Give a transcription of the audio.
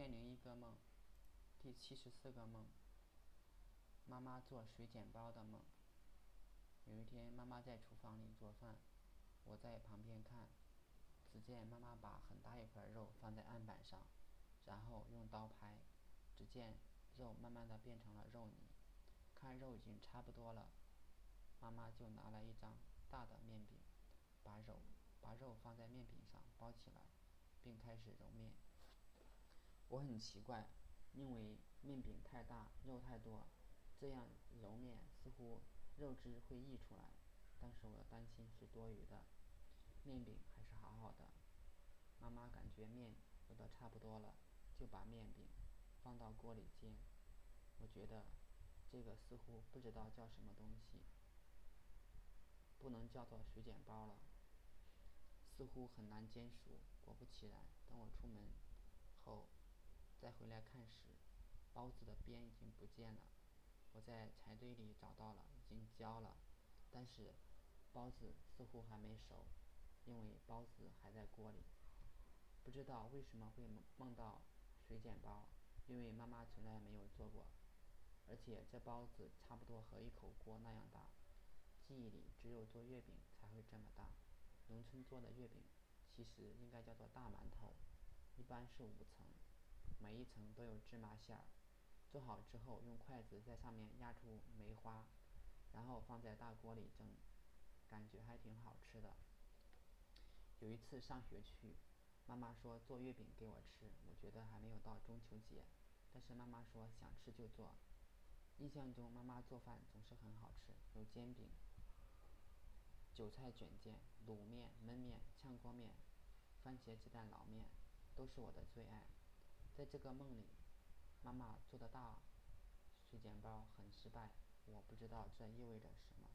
千零一个梦，第七十四个梦，妈妈做水煎包的梦。有一天，妈妈在厨房里做饭，我在旁边看。只见妈妈把很大一块肉放在案板上，然后用刀拍，只见肉慢慢的变成了肉泥。看肉已经差不多了，妈妈就拿来一张大的面饼，把肉把肉放在面饼上包起来，并开始揉面。我很奇怪，因为面饼太大，肉太多，这样揉面似乎肉汁会溢出来。但是我的担心是多余的，面饼还是好好的。妈妈感觉面揉的差不多了，就把面饼放到锅里煎。我觉得这个似乎不知道叫什么东西，不能叫做水煎包了，似乎很难煎熟。果不其然，等我出门后。再回来看时，包子的边已经不见了。我在柴堆里找到了，已经焦了，但是包子似乎还没熟，因为包子还在锅里。不知道为什么会梦到水煎包，因为妈妈从来没有做过，而且这包子差不多和一口锅那样大。记忆里只有做月饼才会这么大。农村做的月饼其实应该叫做大馒头，一般是五层。每一层都有芝麻馅儿，做好之后用筷子在上面压出梅花，然后放在大锅里蒸，感觉还挺好吃的。有一次上学去，妈妈说做月饼给我吃，我觉得还没有到中秋节，但是妈妈说想吃就做。印象中妈妈做饭总是很好吃，有煎饼、韭菜卷煎、卤面、焖面、炝锅面、番茄鸡蛋捞面，都是我的最爱。在这个梦里，妈妈做的大水煎包很失败，我不知道这意味着什么。